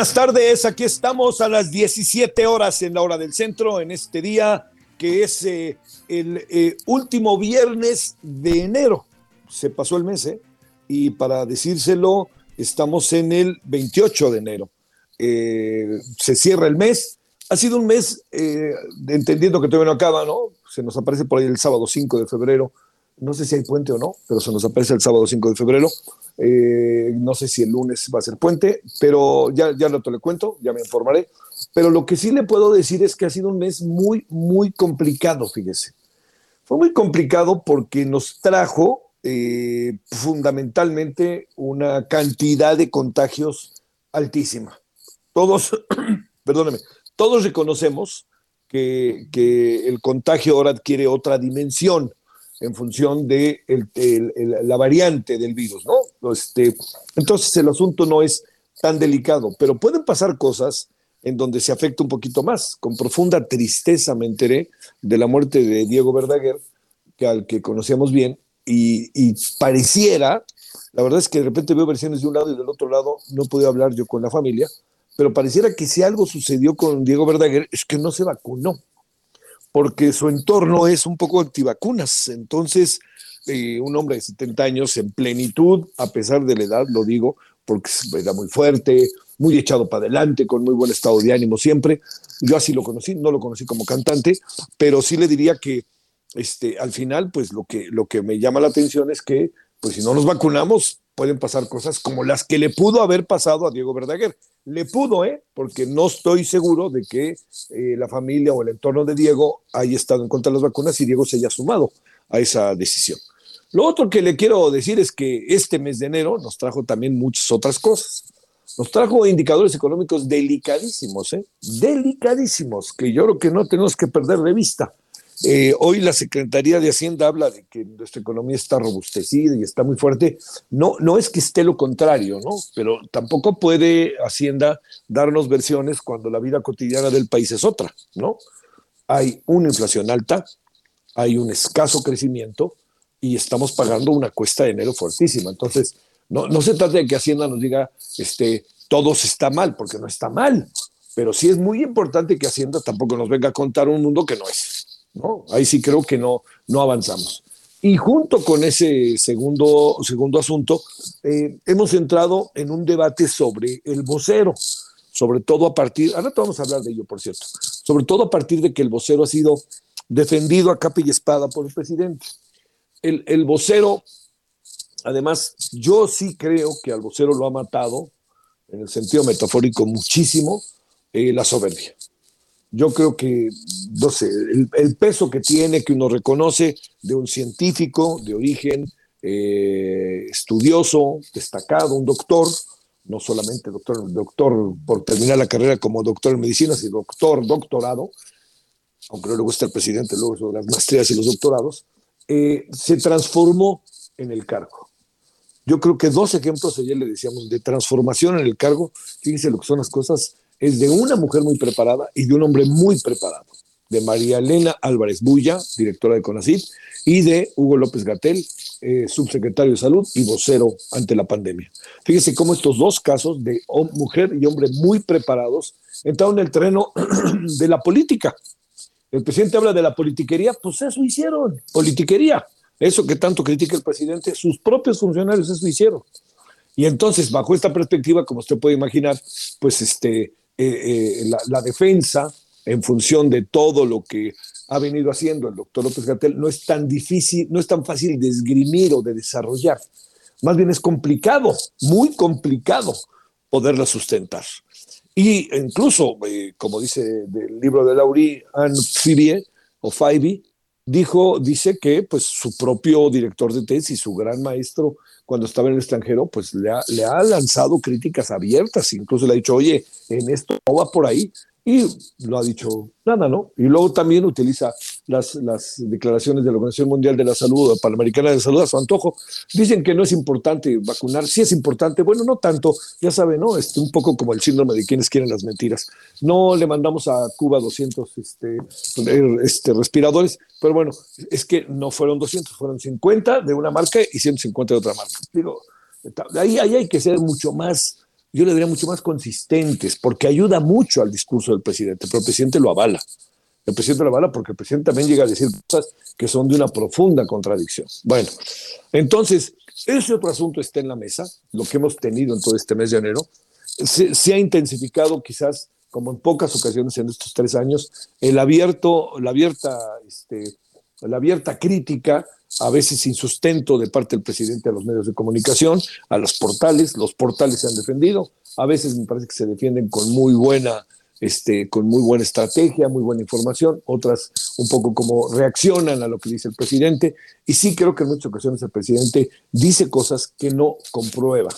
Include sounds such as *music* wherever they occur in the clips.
Buenas tardes, aquí estamos a las 17 horas en la hora del centro, en este día que es eh, el eh, último viernes de enero. Se pasó el mes, ¿eh? Y para decírselo, estamos en el 28 de enero. Eh, se cierra el mes. Ha sido un mes, entendiendo que todavía no acaba, ¿no? Se nos aparece por ahí el sábado 5 de febrero. No sé si hay puente o no, pero se nos aparece el sábado 5 de febrero. Eh, no sé si el lunes va a ser puente, pero ya, ya no te lo cuento, ya me informaré. Pero lo que sí le puedo decir es que ha sido un mes muy, muy complicado, fíjese. Fue muy complicado porque nos trajo eh, fundamentalmente una cantidad de contagios altísima. Todos, *clears throat* perdóneme, todos reconocemos que, que el contagio ahora adquiere otra dimensión en función de la variante del virus, ¿no? Este, entonces el asunto no es tan delicado, pero pueden pasar cosas en donde se afecta un poquito más. Con profunda tristeza me enteré de la muerte de Diego Verdaguer, que al que conocíamos bien, y, y, pareciera, la verdad es que de repente veo versiones de un lado y del otro lado, no pude hablar yo con la familia, pero pareciera que si algo sucedió con Diego Verdaguer es que no se vacunó porque su entorno es un poco antivacunas. Entonces, eh, un hombre de 70 años en plenitud, a pesar de la edad, lo digo, porque era muy fuerte, muy echado para adelante, con muy buen estado de ánimo siempre. Yo así lo conocí, no lo conocí como cantante, pero sí le diría que este, al final, pues lo que, lo que me llama la atención es que, pues si no nos vacunamos, pueden pasar cosas como las que le pudo haber pasado a Diego Verdaguer. Le pudo, ¿eh? Porque no estoy seguro de que eh, la familia o el entorno de Diego haya estado en contra de las vacunas y Diego se haya sumado a esa decisión. Lo otro que le quiero decir es que este mes de enero nos trajo también muchas otras cosas. Nos trajo indicadores económicos delicadísimos, ¿eh? Delicadísimos, que yo creo que no tenemos que perder de vista. Eh, hoy la Secretaría de Hacienda habla de que nuestra economía está robustecida y está muy fuerte. No, no es que esté lo contrario, ¿no? Pero tampoco puede Hacienda darnos versiones cuando la vida cotidiana del país es otra, ¿no? Hay una inflación alta, hay un escaso crecimiento y estamos pagando una cuesta de enero fuertísima. Entonces, no, no se trata de que Hacienda nos diga, este, todo está mal, porque no está mal. Pero sí es muy importante que Hacienda tampoco nos venga a contar un mundo que no es. ¿No? Ahí sí creo que no, no avanzamos. Y junto con ese segundo, segundo asunto, eh, hemos entrado en un debate sobre el vocero, sobre todo a partir, ahora vamos a hablar de ello, por cierto, sobre todo a partir de que el vocero ha sido defendido a capa y espada por el presidente. El, el vocero, además, yo sí creo que al vocero lo ha matado, en el sentido metafórico, muchísimo, eh, la soberbia yo creo que, no sé, el, peso que tiene, que uno reconoce de un científico de origen eh, estudioso, destacado, un doctor, no solamente doctor, doctor por terminar la carrera como doctor en medicina, sino doctor, doctorado, aunque no le gusta el presidente luego sobre las maestrías y los doctorados, eh, se transformó en el cargo. yo creo que dos ejemplos, ayer le decíamos, de transformación en el cargo, fíjense lo que son las cosas, es de una mujer muy preparada y de un hombre muy preparado, de María Elena Álvarez Bulla, directora de CONACYT, y de Hugo López Gatel, eh, subsecretario de Salud y vocero ante la pandemia. Fíjese cómo estos dos casos de mujer y hombre muy preparados entraron en el terreno *clears throat* de la política. El presidente habla de la politiquería, pues eso hicieron, politiquería. Eso que tanto critica el presidente, sus propios funcionarios eso hicieron. Y entonces, bajo esta perspectiva, como usted puede imaginar, pues este, eh, eh, la, defensa, en función de todo lo que ha venido haciendo el doctor López Gatel, no es tan difícil, no es tan fácil de esgrimir o de desarrollar. Más bien es complicado, muy complicado poderla sustentar. Y incluso, eh, como dice del libro de Laurie Anne Fibie, o Faibi, dijo, dice que pues su propio director de tesis, su gran maestro, cuando estaba en el extranjero, pues le ha, le ha lanzado críticas abiertas, incluso le ha dicho, oye, en esto no va por ahí, y lo ha dicho nada, ¿no? Y luego también utiliza las, declaraciones de la Organización Mundial de la Salud, Panamericana de Salud, a su antojo. Dicen que no es importante vacunar, sí es importante, bueno, no tanto, ya sabe, ¿no? Este, un poco como el síndrome de quienes quieren las mentiras. No le mandamos a Cuba 200 este, este, respiradores, pero bueno, es que no fueron 200, fueron 50 de una marca y 150 de otra marca. Digo, ahí, ahí hay que ser mucho más yo le diría mucho más consistentes, porque ayuda mucho al discurso del presidente, pero el presidente lo avala. El presidente lo avala porque el presidente también llega a decir cosas que son de una profunda contradicción. Bueno, entonces, ese otro asunto está en la mesa, lo que hemos tenido en todo este mes de enero. Se, ha intensificado quizás, como en pocas ocasiones en estos tres años, el abierto, la abierta, este, la abierta crítica a veces sin sustento de parte del presidente a los medios de comunicación, a los portales, los portales se han defendido, a veces me parece que se defienden con muy buena, este, con muy buena estrategia, muy buena información, otras un poco como reaccionan a lo que dice el presidente, y sí creo que en muchas ocasiones el presidente dice cosas que no comprueba.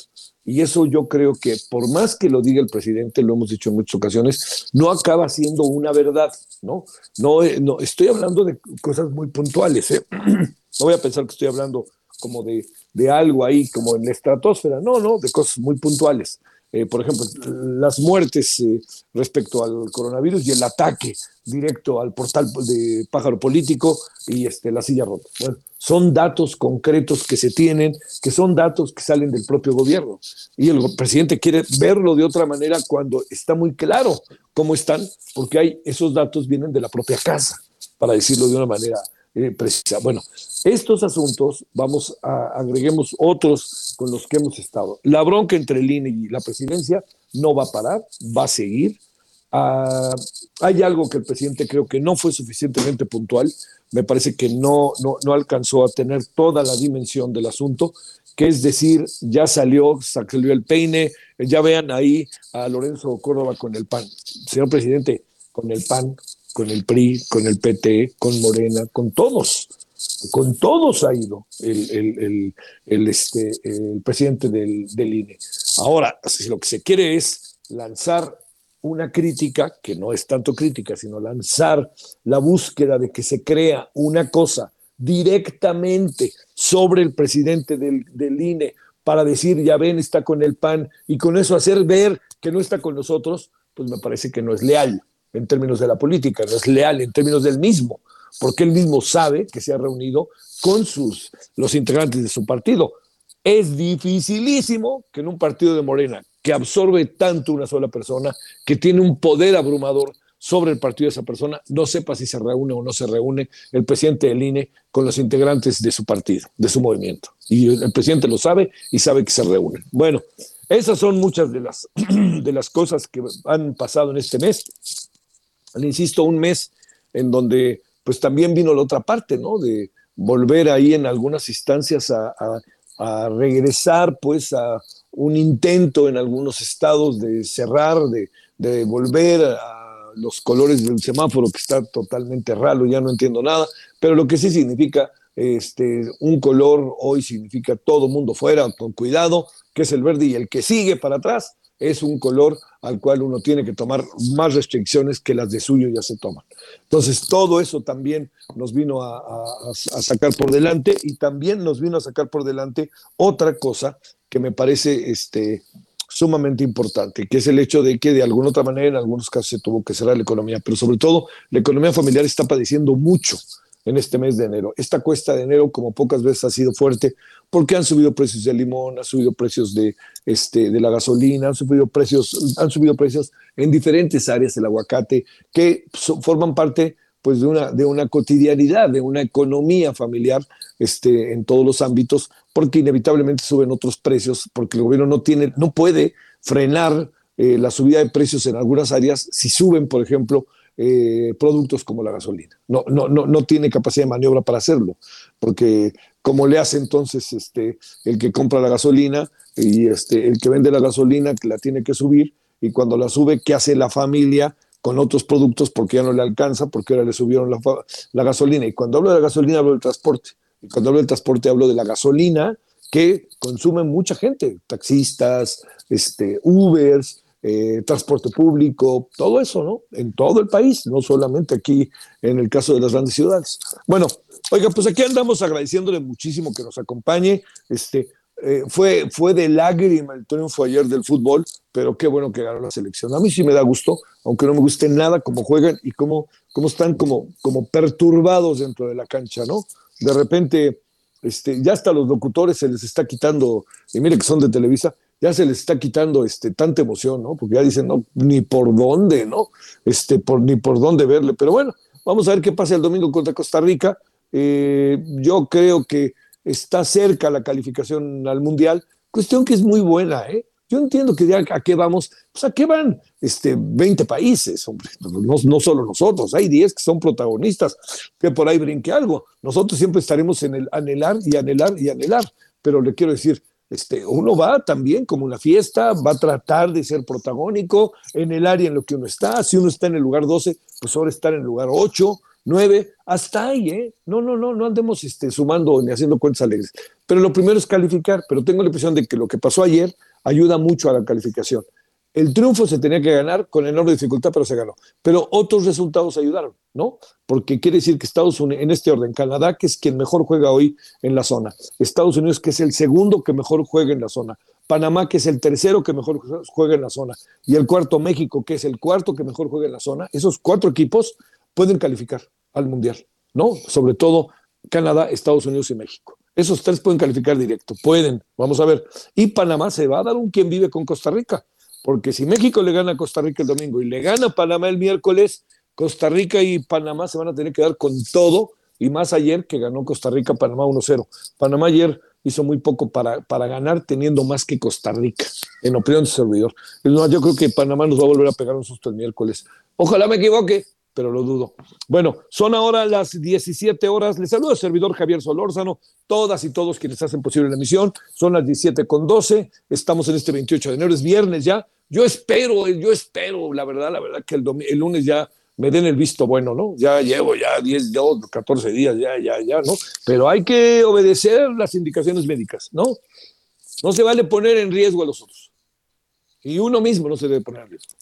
Y eso yo creo que por más que lo diga el presidente, lo hemos dicho en muchas ocasiones, no acaba siendo una verdad, ¿no? No, eh, no estoy hablando de cosas muy puntuales, ¿eh? *clears throat* No voy a pensar que estoy hablando como de, de algo ahí, como en la estratosfera, no, no, de cosas muy puntuales. Eh, por ejemplo, las muertes eh, respecto al coronavirus y el ataque directo al portal de pájaro político y este, la silla rota. Bueno, son datos concretos que se tienen, que son datos que salen del propio gobierno. Y el presidente quiere verlo de otra manera cuando está muy claro cómo están, porque hay, esos datos vienen de la propia casa, para decirlo de una manera eh. Bueno, estos asuntos, vamos a agreguemos otros con los que hemos estado. La bronca entre el INE y la presidencia no va a parar, va a seguir. Ah, hay algo que el presidente creo que no fue suficientemente puntual, me parece que no, no, no alcanzó a tener toda la dimensión del asunto, que es decir, ya salió, salió el peine, ya vean ahí a Lorenzo Córdoba con el PAN. Señor presidente, con el PAN, con el PRI, con el PT, con Morena, con todos. Con todos ha ido el, el, el, este, el presidente del, del INE. Ahora, si lo que se quiere es lanzar una crítica, que no es tanto crítica, sino lanzar la búsqueda de que se crea una cosa directamente sobre el presidente del, del, INE para decir, ya ven, está con el PAN, y con eso hacer ver que no está con nosotros, pues me parece que no es leal en términos de la política, no es leal en términos del mismo, porque él mismo sabe que se ha reunido con sus, los integrantes de su partido. Es dificilísimo que en un partido de Morena, que absorbe tanto una sola persona, que tiene un poder abrumador sobre el partido de esa persona, no sepa si se reúne o no se reúne el presidente del INE con los integrantes de su partido, de su movimiento. Y el presidente lo sabe y sabe que se reúnen. Bueno, esas son muchas de las, *clears throat* de las cosas que han pasado en este mes insisto, un mes en donde pues también vino la otra parte, ¿no? De volver ahí en algunas instancias a, regresar pues a un intento en algunos estados de cerrar, de, de volver a los colores del semáforo que está totalmente raro, ya no entiendo nada, pero lo que sí significa este, un color hoy significa todo mundo fuera, con cuidado, que es el verde, y el que sigue para atrás es un color al cual uno tiene que tomar más restricciones que las de suyo ya se toman. Entonces, todo eso también nos vino a, sacar por delante y también nos vino a sacar por delante otra cosa que me parece este, sumamente importante, que es el hecho de que de alguna otra manera en algunos casos se tuvo que cerrar la economía, pero sobre todo la economía familiar está padeciendo mucho en este mes de enero. Esta cuesta de enero, como pocas veces ha sido fuerte, porque han subido precios del limón, han subido precios de, este, de la gasolina, han subido precios, han subido precios en diferentes áreas del aguacate, que forman parte pues de una, de una cotidianidad, de una economía familiar este, en todos los ámbitos, porque inevitablemente suben otros precios, porque el gobierno no, tiene, no puede frenar eh, la subida de precios en algunas áreas si suben, por ejemplo, eh, productos como la gasolina. No, no, no, no tiene capacidad de maniobra para hacerlo, porque como le hace entonces este, el que compra la gasolina y este, el que vende la gasolina la tiene que subir, y cuando la sube, ¿qué hace la familia? con otros productos porque ya no le alcanza, porque ahora le subieron la, gasolina. Y cuando hablo de la gasolina hablo del transporte. Y cuando hablo del transporte hablo de la gasolina que consume mucha gente, taxistas, este, Ubers, eh, transporte público, todo eso, ¿no? En todo el país, no solamente aquí en el caso de las grandes ciudades. Bueno, oiga, pues aquí andamos agradeciéndole muchísimo que nos acompañe. Este, eh, fue, fue de lágrima el triunfo ayer del fútbol, pero qué bueno que ganó la selección. A mí sí me da gusto, aunque no me guste nada cómo juegan y cómo, cómo están como, como perturbados dentro de la cancha, ¿no? De repente, este, ya hasta los locutores se les está quitando, y mire que son de Televisa, ya se les está quitando este, tanta emoción, ¿no? Porque ya dicen, no, ni por dónde, ¿no? Este, por, ni por dónde verle. Pero bueno, vamos a ver qué pasa el domingo contra Costa Rica. Eh, yo creo que está cerca la calificación al Mundial, cuestión que es muy buena, ¿eh? Yo entiendo que ya a qué vamos, pues a qué van este, 20 países, hombre, no, no solo nosotros, hay 10 que son protagonistas, que por ahí brinque algo. Nosotros siempre estaremos en el anhelar y anhelar y anhelar, pero le quiero decir, este, uno va también como una fiesta, va a tratar de ser protagónico en el área en lo que uno está. Si uno está en el lugar 12, pues ahora estar en el lugar 8 nueve, hasta ahí, ¿eh? No, no, no, no andemos este, sumando ni haciendo cuentas alegres. Pero lo primero es calificar, pero tengo la impresión de que lo que pasó ayer ayuda mucho a la calificación. El triunfo se tenía que ganar con enorme dificultad, pero se ganó. Pero otros resultados ayudaron, ¿no? Porque quiere decir que Estados Unidos, en este orden, Canadá, que es quien mejor juega hoy en la zona, Estados Unidos, que es el segundo que mejor juega en la zona, Panamá, que es el tercero que mejor juega en la zona, y el cuarto México, que es el cuarto que mejor juega en la zona, esos cuatro equipos pueden calificar al Mundial, ¿no? Sobre todo Canadá, Estados Unidos y México. Esos tres pueden calificar directo, pueden, vamos a ver. Y Panamá se va a dar un quien vive con Costa Rica, porque si México le gana a Costa Rica el domingo y le gana a Panamá el miércoles, Costa Rica y Panamá se van a tener que dar con todo, y más ayer que ganó Costa Rica, Panamá 1-0. Panamá ayer hizo muy poco para, para ganar, teniendo más que Costa Rica, en opinión de servidor. yo creo que Panamá nos va a volver a pegar un susto el miércoles. Ojalá me equivoque, pero lo dudo. Bueno, son ahora las 17 horas. Les saludo al servidor Javier Solórzano, todas y todos quienes hacen posible la emisión. Son las 17 con 12. Estamos en este 28 de enero, es viernes ya. Yo espero, yo espero, la verdad, la verdad, que el, el lunes ya me den el visto bueno, ¿no? Ya llevo ya 10, 14 días, ya, ya, ya, ¿no? Pero hay que obedecer las indicaciones médicas, ¿no? No se vale poner en riesgo a los otros. Y uno mismo no se debe poner en riesgo.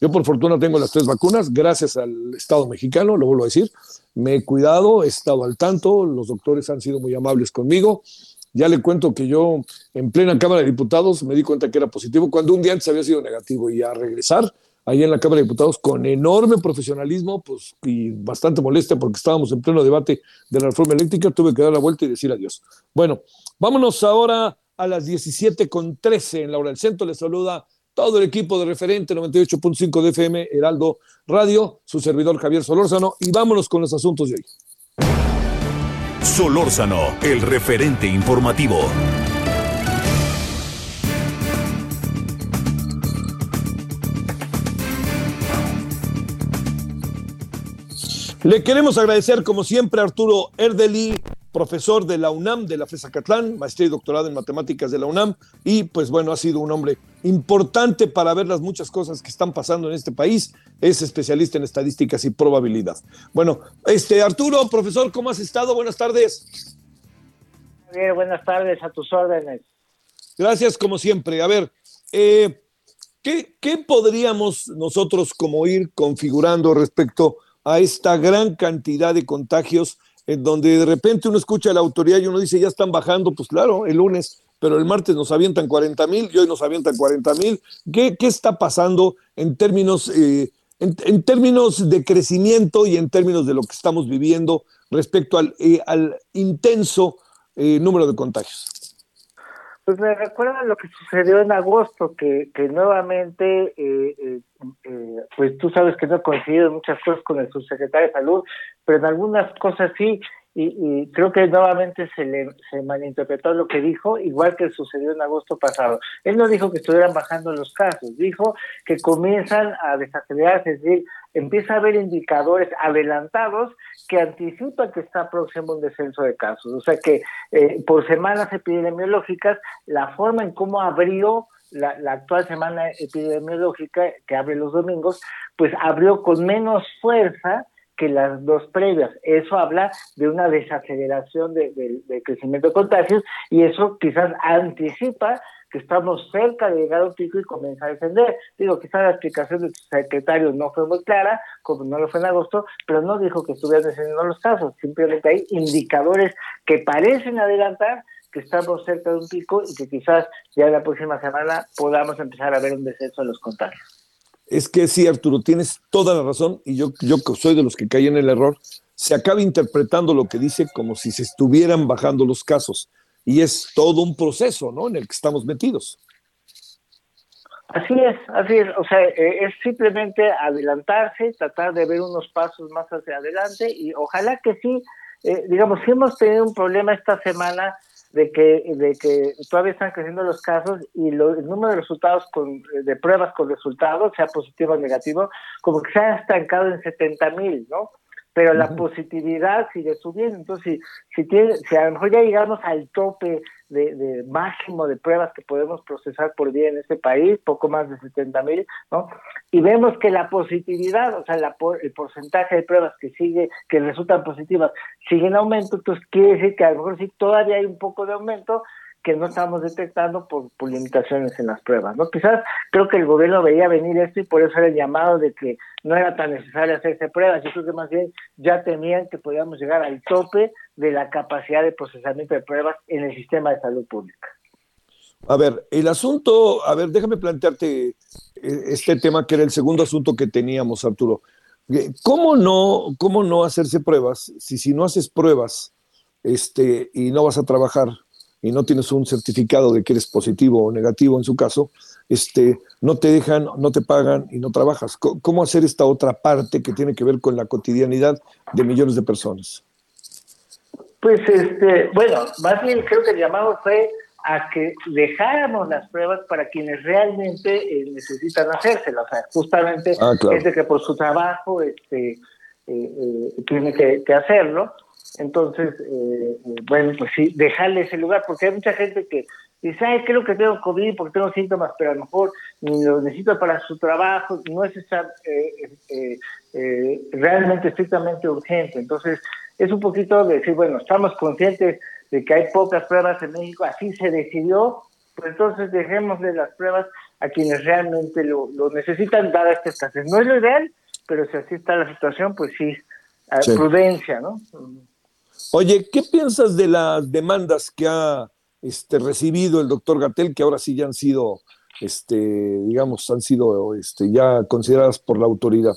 Yo por fortuna tengo las tres vacunas, gracias al Estado mexicano, lo vuelvo a decir. Me he cuidado, he estado al tanto, los doctores han sido muy amables conmigo. Ya le cuento que yo en plena Cámara de Diputados me di cuenta que era positivo cuando un día antes había sido negativo y a regresar ahí en la Cámara de Diputados con enorme profesionalismo pues, y bastante molestia porque estábamos en pleno debate de la reforma eléctrica, tuve que dar la vuelta y decir adiós. Bueno, vámonos ahora a las 17 con 13 en la hora del centro. Les saluda todo el equipo de referente 98.5 de FM, Heraldo Radio, su servidor Javier Solórzano, y vámonos con los asuntos de hoy. Solórzano, el referente informativo. Le queremos agradecer, como siempre, a Arturo Erdeli, profesor de la UNAM, de la FESA Catlán, maestría y doctorado en matemáticas de la UNAM, y pues bueno, ha sido un hombre importante para ver las muchas cosas que están pasando en este país. Es especialista en estadísticas y probabilidad. Bueno, este Arturo, profesor, ¿cómo has estado? Buenas tardes. Bien, buenas tardes, a tus órdenes. Gracias, como siempre. A ver, eh, ¿qué, ¿qué podríamos nosotros como ir configurando respecto a esta gran cantidad de contagios en donde de repente uno escucha a la autoridad y uno dice, ya están bajando, pues claro, el lunes, pero el martes nos avientan 40 mil y hoy nos avientan 40 mil. ¿Qué, ¿Qué, está pasando en términos, eh, en, términos de crecimiento y en términos de lo que estamos viviendo respecto al, eh, al intenso eh, número de contagios? Pues me recuerda lo que sucedió en agosto, que, que nuevamente, pues tú sabes que no he coincidido muchas cosas con el subsecretario de Salud, pero en algunas cosas sí, y, creo que nuevamente se le se malinterpretó lo que dijo, igual que sucedió en agosto pasado. Él no dijo que estuvieran bajando los casos, dijo que comienzan a desacelerarse, es decir, empieza a haber indicadores adelantados que anticipan que está próximo un descenso de casos. O sea que eh, por semanas epidemiológicas, la forma en cómo abrió la, actual semana epidemiológica, que abre los domingos, pues abrió con menos fuerza que las dos previas. Eso habla de una desaceleración de, crecimiento de contagios y eso quizás anticipa que estamos cerca de llegar a un pico y comienza a descender. Digo, quizás la explicación del secretario no fue muy clara, como no lo fue en agosto, pero no dijo que estuvieran descendiendo los casos, simplemente hay indicadores que parecen adelantar que estamos cerca de un pico y que quizás ya la próxima semana podamos empezar a ver un descenso en los contagios. Es que sí, Arturo, tienes toda la razón y yo, yo soy de los que caen en el error. Se acaba interpretando lo que dice como si se estuvieran bajando los casos y es todo un proceso, ¿no? En el que estamos metidos. Así es, así es. O sea, eh, es simplemente adelantarse, tratar de ver unos pasos más hacia adelante y ojalá que sí, eh, digamos, si hemos tenido un problema esta semana de que, de que todavía están creciendo los casos y el número de resultados con, de pruebas con resultados, sea positivo o negativo, como que se ha estancado en 70 mil, ¿no? Pero la positividad sigue subiendo. Entonces, si, si, tiene, si a lo mejor ya llegamos al tope de, máximo de pruebas que podemos procesar por día en este país, poco más de 70 mil, ¿no? Y vemos que la positividad, o sea, la, el porcentaje de pruebas que sigue, que resultan positivas, sigue en aumento, entonces quiere decir que a lo mejor sí todavía hay un poco de aumento, que no estamos detectando por, limitaciones en las pruebas. ¿no? Quizás creo que el gobierno veía venir esto y por eso era el llamado de que no era tan necesario hacerse pruebas. Yo creo que más bien ya temían que podíamos llegar al tope de la capacidad de procesamiento de pruebas en el sistema de salud pública. A ver, el asunto, a ver, déjame plantearte eh, este tema que era el segundo asunto que teníamos, Arturo. Eh, ¿Cómo no, cómo no hacerse pruebas si si no haces pruebas este, y no vas a trabajar? Y no tienes un certificado de que eres positivo o negativo en su caso, este, no te dejan, no te pagan y no trabajas. ¿Cómo hacer esta otra parte que tiene que ver con la cotidianidad de millones de personas? Pues, este, bueno, más bien creo que el llamado fue a que dejáramos las pruebas para quienes realmente eh, necesitan hacérselas. O sea, justamente ah, gente que por su trabajo este, eh, eh, tiene que, que hacerlo. Entonces, eh, bueno, pues sí, dejarle ese lugar, porque hay mucha gente que dice, ay, creo que tengo COVID porque tengo síntomas, pero a lo mejor ni lo necesito para su trabajo, no es esa, eh, eh, realmente estrictamente urgente. Entonces, es un poquito de decir, bueno, estamos conscientes de que hay pocas pruebas en México, así se decidió, pues entonces dejémosle las pruebas a quienes realmente lo, necesitan, dar esta escasez. No es lo ideal, pero si así está la situación, pues sí, prudencia, ¿no? Oye, ¿qué piensas de las demandas que ha este, recibido el doctor Gatel, que ahora sí ya han sido, este, digamos, han sido este, ya consideradas por la autoridad?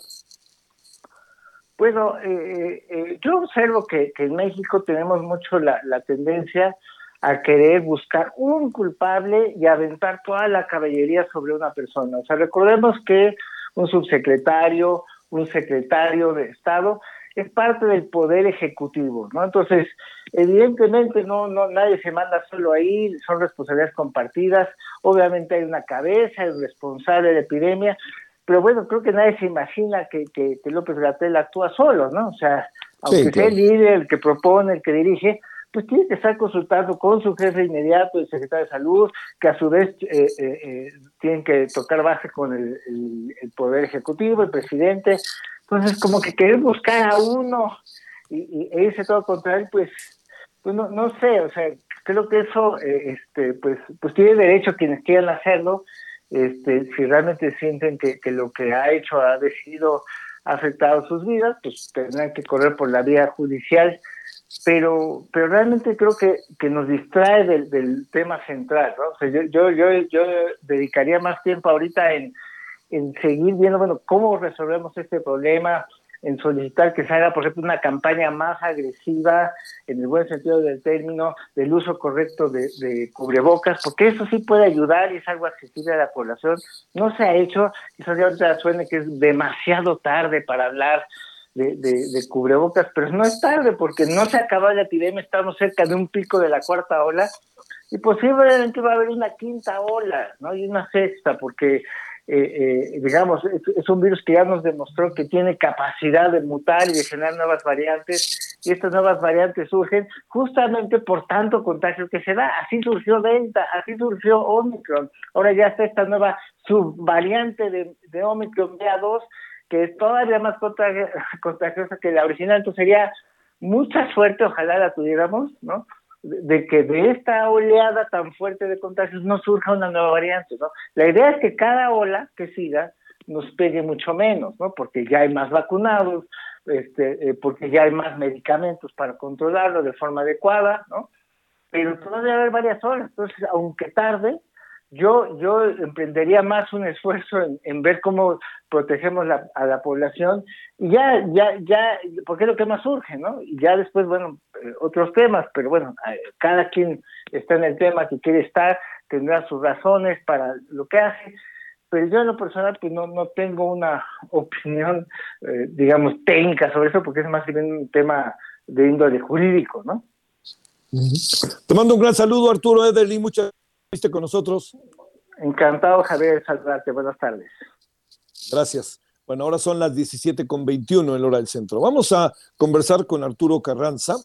Bueno, eh, eh, yo observo que, en México tenemos mucho la, tendencia a querer buscar un culpable y aventar toda la caballería sobre una persona. O sea, recordemos que un subsecretario, un secretario de Estado es parte del poder ejecutivo, ¿no? Entonces, evidentemente no, no, nadie se manda solo ahí, son responsabilidades compartidas, obviamente hay una cabeza, un responsable de la epidemia, pero bueno, creo que nadie se imagina que, que, López Gatel actúa solo, ¿no? O sea, aunque sea el líder, el que propone, el que dirige, pues tiene que estar consultando con su jefe inmediato, el secretario de salud, que a su vez eh, eh, eh, tienen que tocar base con el, el, poder ejecutivo, el presidente, entonces, como que querer buscar a uno y, e irse todo contra él, pues, pues no, no sé, o sea, creo que eso, eh, este, pues, pues tiene derecho quienes quieran hacerlo. este, si realmente sienten que, que lo que ha hecho ha decidido afectado sus vidas, pues tendrán que correr por la vía judicial, pero, pero realmente creo que, que nos distrae del, del tema central, ¿no? O sea, yo, yo, yo, yo dedicaría más tiempo ahorita en, en seguir viendo, bueno, cómo resolvemos este problema, en solicitar que se haga, por ejemplo, una campaña más agresiva, en el buen sentido del término, del uso correcto de, cubrebocas, porque eso sí puede ayudar y es algo accesible a la población. No se ha hecho, quizás ya ahorita suene que es demasiado tarde para hablar de, de, de, cubrebocas, pero no es tarde porque no se acaba la epidemia, estamos cerca de un pico de la cuarta ola y posiblemente va a haber una quinta ola, ¿no? Y una sexta, porque eh, eh, digamos, es, es, un virus que ya nos demostró que tiene capacidad de mutar y de generar nuevas variantes, y estas nuevas variantes surgen justamente por tanto contagio que se da. Así surgió Delta, así surgió Omicron, ahora ya está esta nueva subvariante de, de Omicron BA2, que es todavía más *laughs* contagiosa que la original, entonces sería mucha suerte, ojalá la tuviéramos, ¿no? De que de esta oleada tan fuerte de contagios no surja una nueva variante, ¿no? La idea es que cada ola que siga nos pegue mucho menos, ¿no? Porque ya hay más vacunados, este, eh, porque ya hay más medicamentos para controlarlo de forma adecuada, ¿no? Pero todavía va haber varias olas, entonces, aunque tarde, yo, yo emprendería más un esfuerzo en, ver cómo protegemos la, a la población y ya, ya, ya, porque es lo que más surge, ¿no? Y ya después, bueno, eh, otros temas, pero bueno, eh, cada quien está en el tema que quiere estar, tendrá sus razones para lo que hace, pero yo en lo personal pues no, no tengo una *laughs* opinión, eh, digamos, técnica sobre eso, porque es más bien un tema de índole jurídico, ¿no? Te mando un gran saludo, Arturo Ederly, muchas gracias con nosotros. Encantado, Javier, saludarte. Buenas tardes. Gracias. Bueno, ahora son las 17 con 21 en la hora del centro. Vamos a conversar con Arturo Carranza.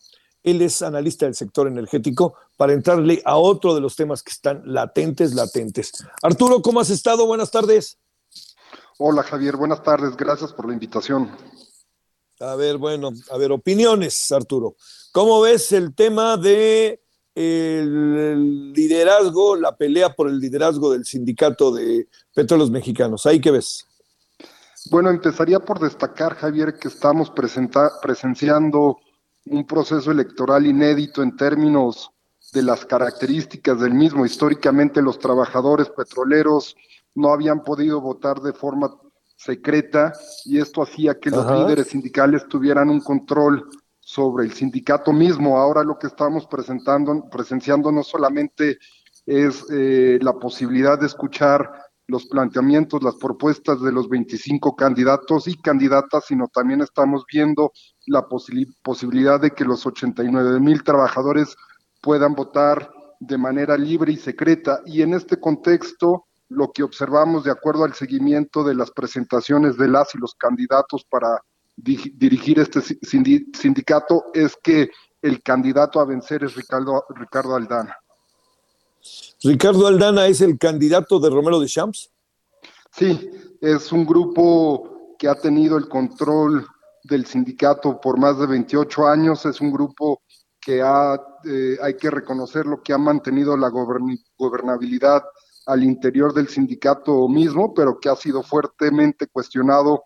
Él es analista del sector energético para entrarle a otro de los temas que están latentes, latentes. Arturo, ¿cómo has estado? Buenas tardes. Hola Javier, buenas tardes. Gracias por la invitación. A ver, bueno, a ver, opiniones, Arturo. ¿Cómo ves el tema de el liderazgo, la pelea por el liderazgo del sindicato de petróleos mexicanos. ¿Ahí qué ves? Bueno, empezaría por destacar, Javier, que estamos presenciando un proceso electoral inédito en términos de las características del mismo. Históricamente los trabajadores petroleros no habían podido votar de forma secreta y esto hacía que los líderes sindicales tuvieran un control sobre el sindicato mismo. Ahora lo que estamos presentando, presenciando no solamente es eh, la posibilidad de escuchar los planteamientos, las propuestas de los 25 candidatos y candidatas, sino también estamos viendo la posi posibilidad de que los 89 mil trabajadores puedan votar de manera libre y secreta. Y en este contexto, lo que observamos de acuerdo al seguimiento de las presentaciones de las y los candidatos para dirigir este sindicato es que el candidato a vencer es Ricardo, Ricardo Aldana. ¿Ricardo Aldana es el candidato de Romero de Champs? Sí, es un grupo que ha tenido el control del sindicato por más de 28 años, es un grupo que ha, eh, hay que reconocerlo, que ha mantenido la gobernabilidad al interior del sindicato mismo, pero que ha sido fuertemente cuestionado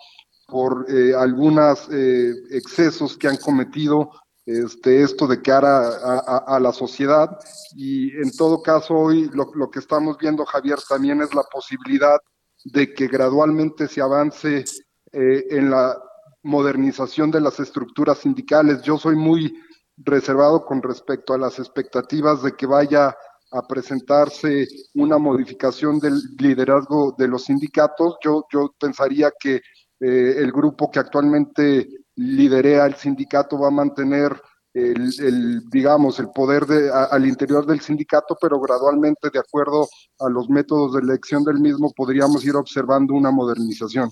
por eh, algunos eh, excesos que han cometido este, esto de cara a, a, la sociedad. Y en todo caso, hoy lo, lo, que estamos viendo, Javier, también es la posibilidad de que gradualmente se avance eh, en la modernización de las estructuras sindicales. Yo soy muy reservado con respecto a las expectativas de que vaya a presentarse una modificación del liderazgo de los sindicatos. Yo, yo pensaría que eh, el grupo que actualmente liderea el sindicato va a mantener el, el digamos, el poder de, a, al interior del sindicato, pero gradualmente, de acuerdo a los métodos de elección del mismo, podríamos ir observando una modernización.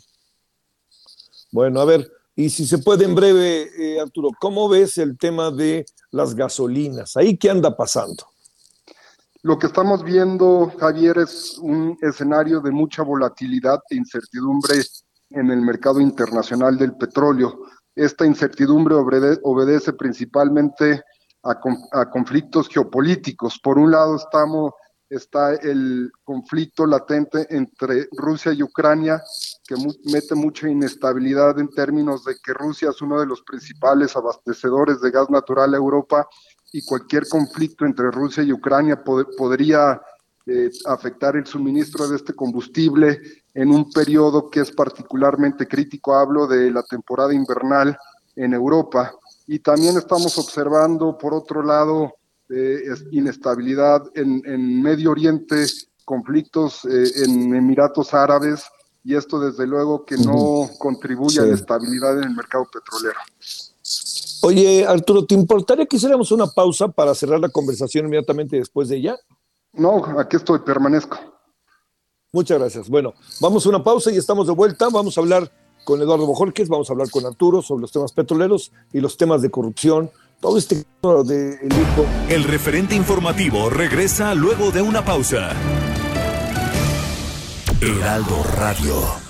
Bueno, a ver, y si se puede en breve, eh, Arturo, ¿cómo ves el tema de las gasolinas? ¿Ahí qué anda pasando? Lo que estamos viendo, Javier, es un escenario de mucha volatilidad e incertidumbre en el mercado internacional del petróleo. Esta incertidumbre obede obedece principalmente a, conflictos geopolíticos. Por un lado estamos está el conflicto latente entre Rusia y Ucrania, que mete mucha inestabilidad en términos de que Rusia es uno de los principales abastecedores de gas natural a Europa y cualquier conflicto entre Rusia y Ucrania podría eh, afectar el suministro de este combustible en un periodo que es particularmente crítico. Hablo de la temporada invernal en Europa. Y también estamos observando, por otro lado, eh, inestabilidad en, Medio Oriente, conflictos eh, en Emiratos Árabes, y esto desde luego que no contribuye a la estabilidad en el mercado petrolero. Oye, Arturo, ¿te importaría que hiciéramos una pausa para cerrar la conversación inmediatamente después de ella? No, aquí estoy, permanezco. Muchas gracias. Bueno, vamos a una pausa y estamos de vuelta. Vamos a hablar con Eduardo Bojorquez, vamos a hablar con Arturo sobre los temas petroleros y los temas de corrupción todo este de el, el referente informativo regresa luego de una pausa. Heraldo Radio.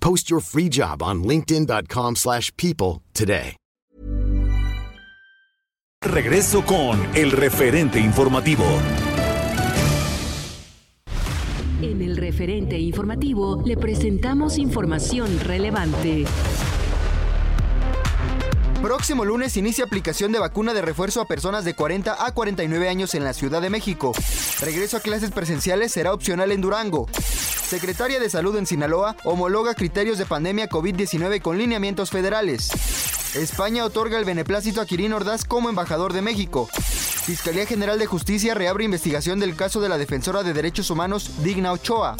Post your free job on linkedin.com/people today. Regreso con el referente informativo. En el referente informativo le presentamos información relevante. Próximo lunes inicia aplicación de vacuna de refuerzo a personas de 40 a 49 años en la Ciudad de México. Regreso a clases presenciales será opcional en Durango. Secretaria de Salud en Sinaloa homologa criterios de pandemia COVID-19 con lineamientos federales. España otorga el beneplácito a Kirin Ordaz como embajador de México. Fiscalía General de Justicia reabre investigación del caso de la defensora de derechos humanos Digna Ochoa.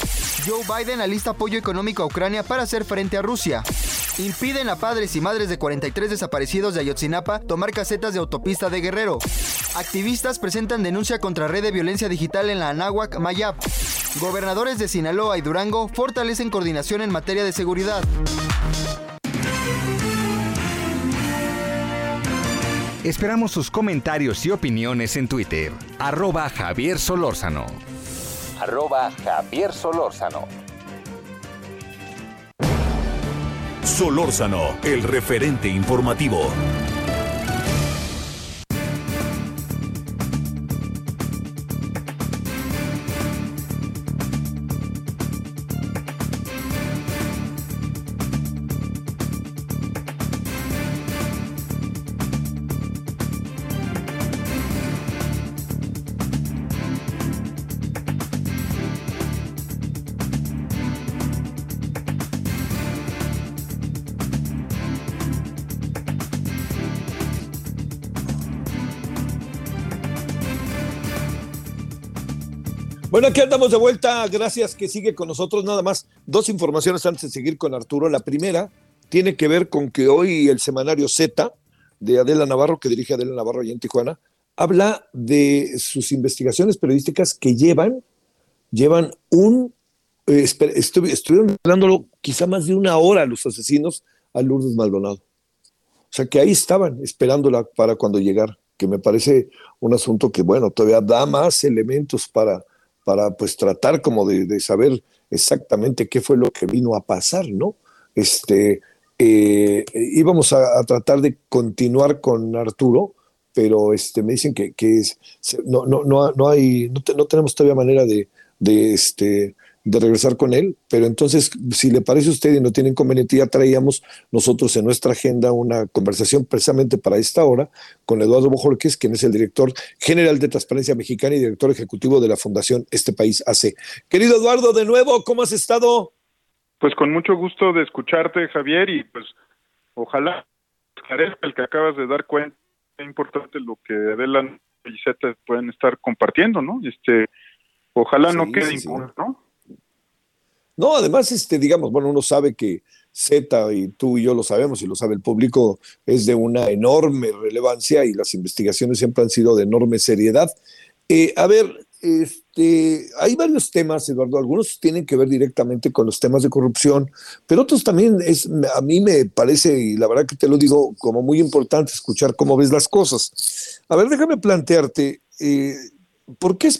Joe Biden alista apoyo económico a Ucrania para hacer frente a Rusia. Impiden a padres y madres de 43 desaparecidos de Ayotzinapa tomar casetas de autopista de Guerrero. Activistas presentan denuncia contra red de violencia digital en la Anáhuac, Mayap. Gobernadores de Sinaloa y Durango fortalecen coordinación en materia de seguridad. Esperamos sus comentarios y opiniones en Twitter. Arroba Javier Solórzano. Arroba Javier Solórzano. Solórzano, el referente informativo. Bueno, aquí andamos de vuelta. Gracias que sigue con nosotros. Nada más dos informaciones antes de seguir con Arturo. La primera tiene que ver con que hoy el semanario Z de Adela Navarro, que dirige Adela Navarro allá en Tijuana, habla de sus investigaciones periodísticas que llevan, llevan un, eh, estuvieron hablándolo quizá más de una hora los asesinos a Lourdes Maldonado. O sea que ahí estaban esperándola para cuando llegara, que me parece un asunto que, bueno, todavía da más elementos para para pues tratar como de, saber exactamente qué fue lo que vino a pasar, ¿no? Este, eh, íbamos a, tratar de continuar con Arturo, pero este, me dicen que, no, no, no, no, hay, no, tenemos todavía manera de, de, este, de regresar con él, pero entonces, si le parece a usted y no tiene inconveniente, ya traíamos nosotros en nuestra agenda una conversación precisamente para esta hora con Eduardo Bojorquez, quien es el director general de Transparencia Mexicana y director ejecutivo de la Fundación Este País hace. Querido Eduardo, de nuevo, ¿cómo has estado? Pues con mucho gusto de escucharte, Javier, y pues ojalá esclarezca el que acabas de dar cuenta, es importante lo que Adela y Z pueden estar compartiendo, ¿no? Este, ojalá no quede impune, ¿no? No, además, este, digamos, bueno, uno sabe que Z, y tú y yo lo sabemos, y lo sabe el público, es de una enorme relevancia y las investigaciones siempre han sido de enorme seriedad. Eh, a ver, este, hay varios temas, Eduardo. Algunos tienen que ver directamente con los temas de corrupción, pero otros también es, a mí me parece, y la verdad que te lo digo, como muy importante escuchar cómo ves las cosas. A ver, déjame plantearte, eh, ¿por qué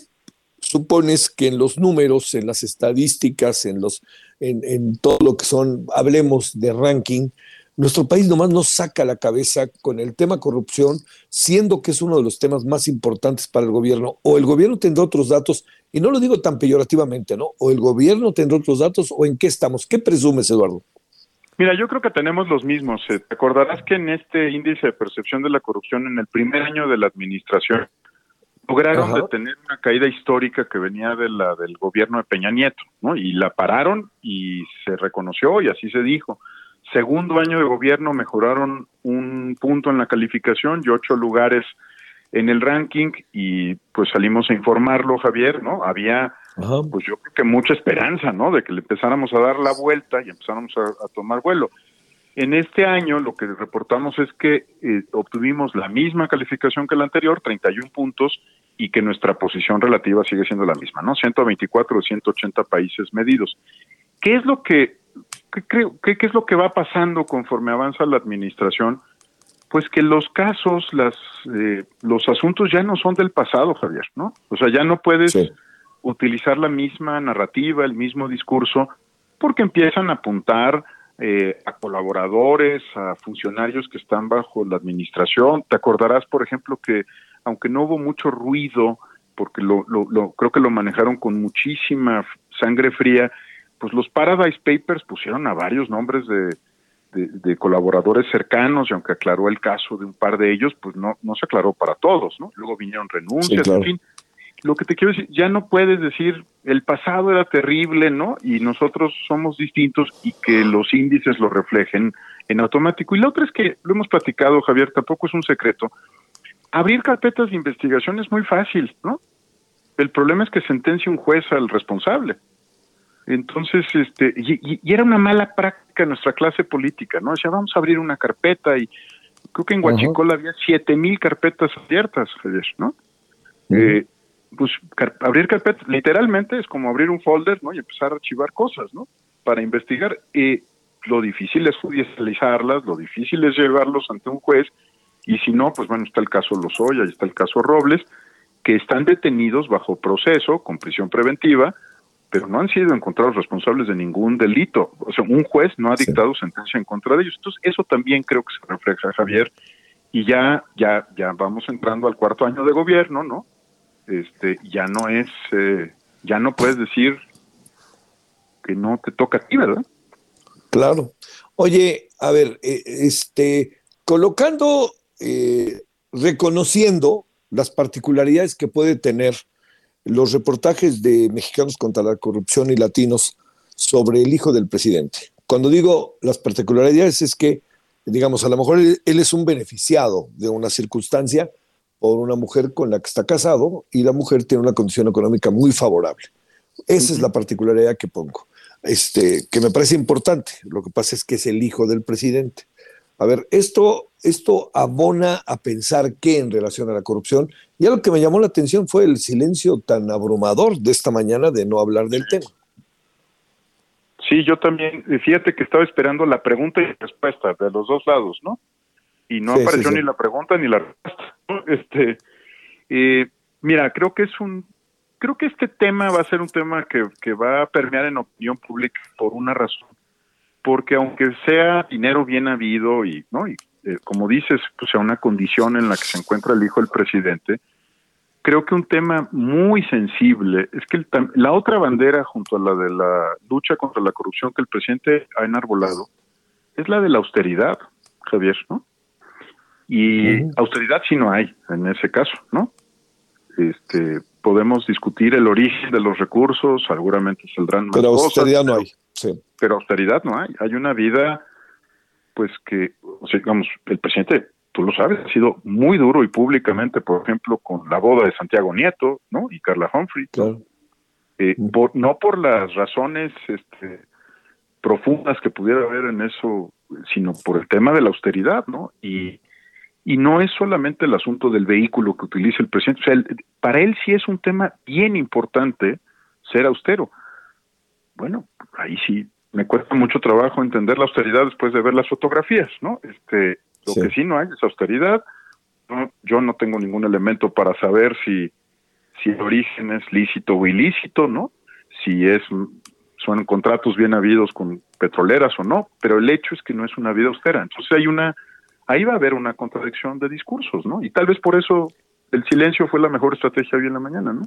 supones que en los números, en las estadísticas, en, los, en, en todo lo que son, hablemos de ranking, nuestro país nomás nos saca la cabeza con el tema corrupción, siendo que es uno de los temas más importantes para el gobierno. O el gobierno tendrá otros datos, y no lo digo tan peyorativamente, ¿no? O el gobierno tendrá otros datos, o en qué estamos. ¿Qué presumes, Eduardo? Mira, yo creo que tenemos los mismos. Eh, te acordarás que en este índice de percepción de la corrupción, en el primer año de la administración, lograron detener una caída histórica que venía de la del gobierno de Peña Nieto, ¿no? Y la pararon y se reconoció y así se dijo segundo año de gobierno mejoraron un punto en la calificación y ocho lugares en el ranking y pues salimos a informarlo, Javier, ¿no? Había, pues yo creo que mucha esperanza, ¿no? De que le empezáramos a dar la vuelta y empezáramos a, tomar vuelo. En este año lo que reportamos es que eh, obtuvimos la misma calificación que el anterior, 31 puntos, y que nuestra posición relativa sigue siendo la misma, ¿no? 124 de 180 países medidos. ¿Qué es lo que ¿qué, creo, qué, es lo que va pasando conforme avanza la administración? Pues que los casos, las, eh, los asuntos ya no son del pasado, Javier, ¿no? O sea, ya no puedes utilizar la misma narrativa, el mismo discurso, porque empiezan a apuntar eh, a colaboradores, a funcionarios que están bajo la administración. Te acordarás, por ejemplo, que aunque no hubo mucho ruido, porque lo, lo, creo que lo manejaron con muchísima sangre fría, pues los Paradise Papers pusieron a varios nombres de, de, colaboradores cercanos y aunque aclaró el caso de un par de ellos, pues no, no se aclaró para todos, ¿no? Luego vinieron renuncias, en fin. Lo que te quiero decir, ya no puedes decir el pasado era terrible, ¿no? Y nosotros somos distintos y que los índices lo reflejen en automático. Y la otra es que, lo hemos platicado, Javier, tampoco es un secreto, abrir carpetas de investigación es muy fácil, ¿no? El problema es que sentencia un juez al responsable. Entonces, este, y, era una mala práctica en nuestra clase política, ¿no? Decía, vamos a abrir una carpeta y creo que en Huachicola había siete mil carpetas abiertas, ¿no? eh, pues abrir carpetas, literalmente es como abrir un folder, ¿no? Y empezar a archivar cosas, ¿no? Para investigar. Eh, lo difícil es judicializarlas, lo difícil es llevarlos ante un juez, y si no, pues bueno, está el caso Lozoya y está el caso Robles, que están detenidos bajo proceso, con prisión preventiva, pero no han sido encontrados responsables de ningún delito. O sea, un juez no ha dictado sentencia en contra de ellos. Entonces, eso también creo que se refleja, Javier. Y ya, ya, ya vamos entrando al cuarto año de gobierno, ¿no? Este, ya no es, eh, ya no puedes decir que no te toca a ti, ¿verdad? Claro. Oye, a ver, eh, este, colocando, eh, reconociendo las particularidades que puede tener los reportajes de Mexicanos contra la Corrupción y Latinos sobre el hijo del presidente. Cuando digo las particularidades es que, digamos, a lo mejor él, es un beneficiado de una circunstancia por una mujer con la que está casado y la mujer tiene una condición económica muy favorable. Esa es la particularidad que pongo, este, que me parece importante. Lo que pasa es que es el hijo del presidente. A ver, esto, esto abona a pensar que en relación a la corrupción, y algo que me llamó la atención fue el silencio tan abrumador de esta mañana de no hablar del tema. Sí, yo también, fíjate que estaba esperando la pregunta y respuesta de los dos lados, ¿no? Y no apareció ni la pregunta ni la respuesta. Este, eh, mira, creo que es un, creo que este tema va a ser un tema que, que va a permear en opinión pública por una razón porque aunque sea dinero bien habido y, ¿no? y eh, como dices, pues sea una condición en la que se encuentra el hijo del presidente, creo que un tema muy sensible es que la otra bandera junto a la de la lucha contra la corrupción que el presidente ha enarbolado es la de la austeridad, Javier, ¿no? Y austeridad sí no hay en ese caso, ¿no? Este, podemos discutir el origen de los recursos, seguramente saldrán más Pero austeridad no hay. Pero austeridad no hay. Hay una vida, pues que, o sea, digamos, el presidente, tú lo sabes, ha sido muy duro y públicamente, por ejemplo, con la boda de Santiago Nieto, ¿no? Y Carla Humphrey. Eh, no por las razones este, profundas que pudiera haber en eso, sino por el tema de la austeridad, ¿no? Y, y no es solamente el asunto del vehículo que utiliza el presidente, o sea, para él sí es un tema bien importante ser austero. Bueno, ahí sí me cuesta mucho trabajo entender la austeridad después de ver las fotografías, ¿no? Este, lo que sí no hay es austeridad. yo no tengo ningún elemento para saber si si el origen es lícito o ilícito, ¿no? Si es son contratos bien habidos con petroleras o no, pero el hecho es que no es una vida austera. Entonces hay una ahí va a haber una contradicción de discursos, ¿no? Y tal vez por eso el silencio fue la mejor estrategia hoy en la mañana, ¿no?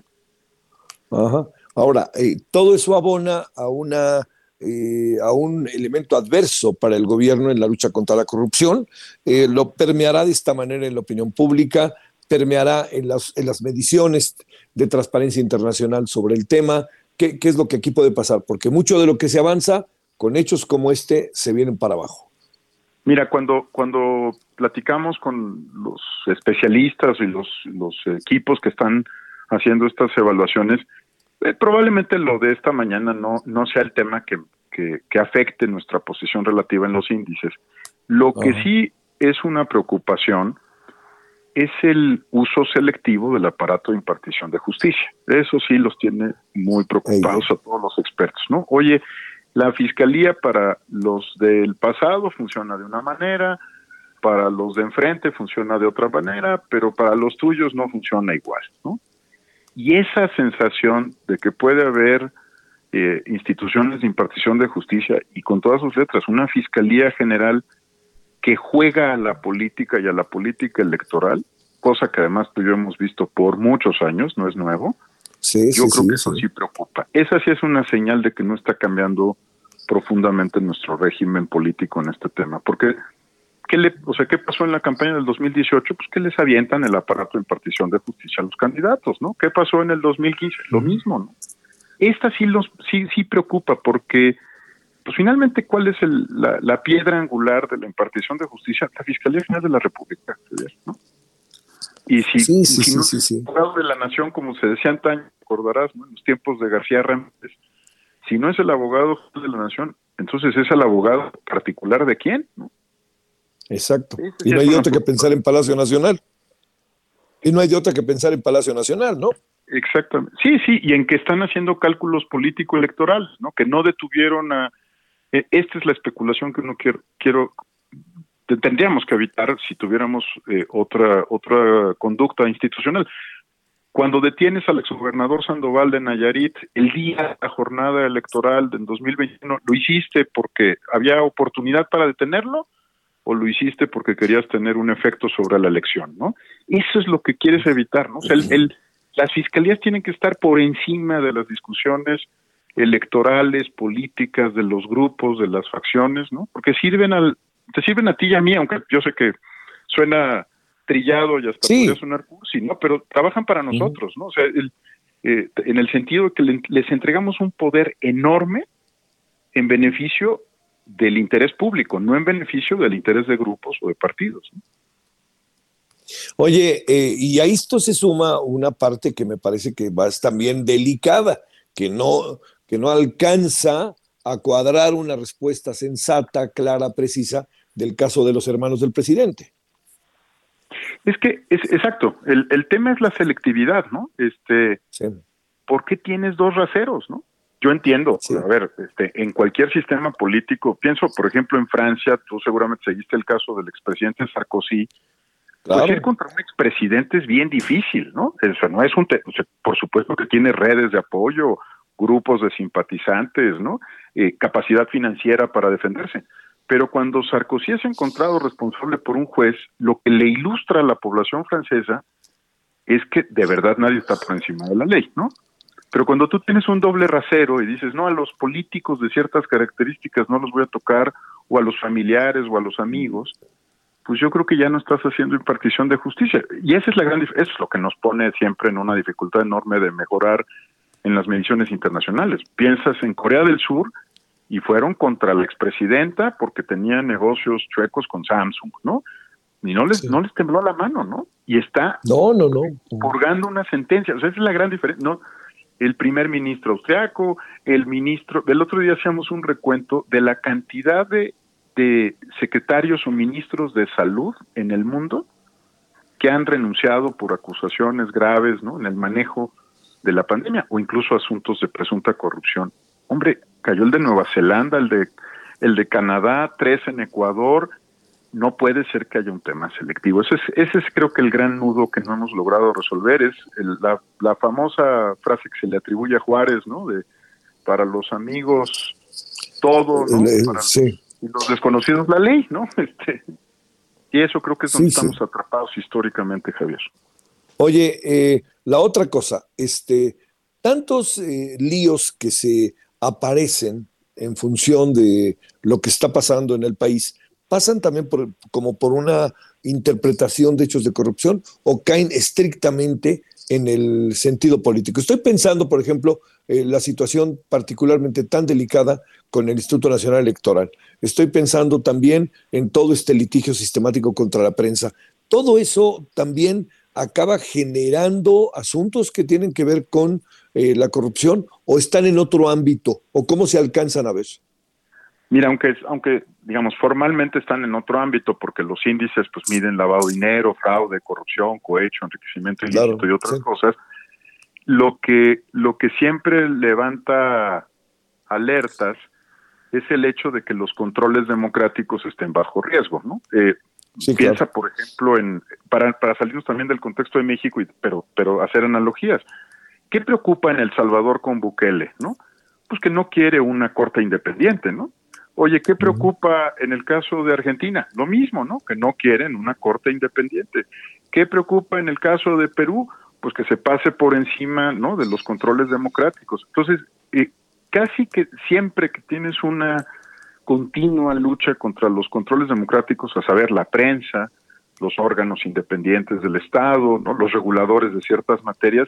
Ajá. Ahora, eh, todo eso abona a una eh, a un elemento adverso para el gobierno en la lucha contra la corrupción, eh, lo permeará de esta manera en la opinión pública, permeará en las, en las mediciones de transparencia internacional sobre el tema. ¿Qué, ¿Qué es lo que aquí puede pasar? Porque mucho de lo que se avanza con hechos como este se vienen para abajo. Mira, cuando, cuando platicamos con los especialistas y los, los equipos que están haciendo estas evaluaciones, eh, probablemente lo de esta mañana no, no sea el tema que, que, afecte nuestra posición relativa en los índices. Lo que sí es una preocupación es el uso selectivo del aparato de impartición de justicia. Eso sí los tiene muy preocupados a todos los expertos, ¿no? Oye, la fiscalía para los del pasado funciona de una manera, para los de enfrente funciona de otra manera, pero para los tuyos no funciona igual, ¿no? Y esa sensación de que puede haber eh, instituciones de impartición de justicia y con todas sus letras, una fiscalía general que juega a la política y a la política electoral, cosa que además tú y yo hemos visto por muchos años, no es nuevo. Sí, yo creo que eso sí preocupa. Esa sí es una señal de que no está cambiando profundamente nuestro régimen político en este tema, porque ¿qué le, o sea, qué pasó en la campaña del 2018? Pues que les avientan el aparato de impartición de justicia a los candidatos, ¿no? ¿Qué pasó en el 2015? Lo mismo, ¿no? Esta sí los sí sí preocupa porque pues finalmente cuál es el, la, piedra angular de la impartición de justicia la Fiscalía General de la República, ¿no? Y si, sí, sí, sí, abogado de la nación, como se decía antaño, recordarás, ¿no? en los tiempos de García Ramírez, si no es el abogado de la nación, entonces es el abogado particular de quién, ¿no? Exacto. y no hay otra que pensar en Palacio Nacional. Y no hay otra que pensar en Palacio Nacional, ¿no? Exactamente. Sí, sí, y en que están haciendo cálculos político-electorales, ¿no? Que no detuvieron a... Eh, esta es la especulación que no quiero, quiero tendríamos que evitar si tuviéramos eh, otra otra conducta institucional. Cuando detienes al exgobernador Sandoval de Nayarit el día de la jornada electoral del 2021, ¿lo hiciste porque había oportunidad para detenerlo? o lo hiciste porque querías tener un efecto sobre la elección, ¿no? Eso es lo que quieres evitar, ¿no? Sea, el, las fiscalías tienen que estar por encima de las discusiones electorales, políticas, de los grupos, de las facciones, ¿no? Porque sirven al, te sirven a ti y a mí, aunque yo sé que suena trillado y hasta sí. podría sonar cursi, ¿no? Pero trabajan para nosotros, ¿no? O sea, el, eh, en el sentido de que les entregamos un poder enorme en beneficio del interés público, no en beneficio del interés de grupos o de partidos. Oye, eh, y a esto se suma una parte que me parece que va también delicada, que no, que no alcanza a cuadrar una respuesta sensata, clara, precisa del caso de los hermanos del presidente. Es que, es exacto, el, el tema es la selectividad, ¿no? Este, ¿Por qué tienes dos raseros, no? Yo entiendo, a ver, este, en cualquier sistema político, pienso por ejemplo en Francia, tú seguramente seguiste el caso del expresidente Sarkozy, pues ir contra un expresidente es bien difícil, ¿no? Eso no es un, por supuesto que tiene redes de apoyo, grupos de simpatizantes, ¿no? Eh, capacidad financiera para defenderse. Pero cuando Sarkozy es encontrado responsable por un juez, lo que le ilustra a la población francesa es que de verdad nadie está por encima de la ley, ¿no? Pero cuando tú tienes un doble rasero y dices, no, a los políticos de ciertas características no los voy a tocar, o a los familiares o a los amigos, pues yo creo que ya no estás haciendo impartición de justicia. Y esa es la gran eso es lo que nos pone siempre en una dificultad enorme de mejorar en las mediciones internacionales. Piensas en Corea del Sur y fueron contra la expresidenta porque tenía negocios chuecos con Samsung, ¿no? Y no les, no les tembló la mano, ¿no? Y está no, no, no. purgando una sentencia. O sea, esa es la gran diferencia. No, el primer ministro austriaco, el ministro, el otro día hacíamos un recuento de la cantidad de, de secretarios o ministros de salud en el mundo que han renunciado por acusaciones graves ¿no? en el manejo de la pandemia o incluso asuntos de presunta corrupción. Hombre, cayó el de Nueva Zelanda, el de el de Canadá, tres en Ecuador, no puede ser que haya un tema selectivo. Ese es, ese es creo que el gran nudo que no hemos logrado resolver, es la, la, famosa frase que se le atribuye a Juárez, ¿no? De para los amigos todo, ¿no? Para sí. los desconocidos la ley, ¿no? *laughs* Este, y eso creo que es donde estamos atrapados históricamente, Javier. Oye, eh, la otra cosa, este, tantos eh, líos que se aparecen en función de lo que está pasando en el país, pasan también por, como por una interpretación de hechos de corrupción o caen estrictamente en el sentido político. Estoy pensando, por ejemplo, en la situación particularmente tan delicada con el Instituto Nacional Electoral. Estoy pensando también en todo este litigio sistemático contra la prensa. Todo eso también acaba generando asuntos que tienen que ver con eh, la corrupción o están en otro ámbito o cómo se alcanzan a ver. Mira, aunque, aunque digamos formalmente están en otro ámbito porque los índices pues miden lavado de dinero, fraude, corrupción, cohecho, enriquecimiento ilícito y otras cosas, lo que lo que siempre levanta alertas es el hecho de que los controles democráticos estén bajo riesgo, ¿no? Eh, piensa, por ejemplo, en para, para salirnos también del contexto de México, y, pero pero hacer analogías. ¿Qué preocupa en El Salvador con Bukele, no? Pues que no quiere una corte independiente, ¿no? Oye, ¿qué preocupa en el caso de Argentina? Lo mismo, ¿no? Que no quieren una corte independiente. ¿Qué preocupa en el caso de Perú? Pues que se pase por encima, ¿no? De los controles democráticos. Entonces, eh, casi que siempre que tienes una continua lucha contra los controles democráticos, a saber, la prensa, los órganos independientes del Estado, ¿no? los reguladores de ciertas materias,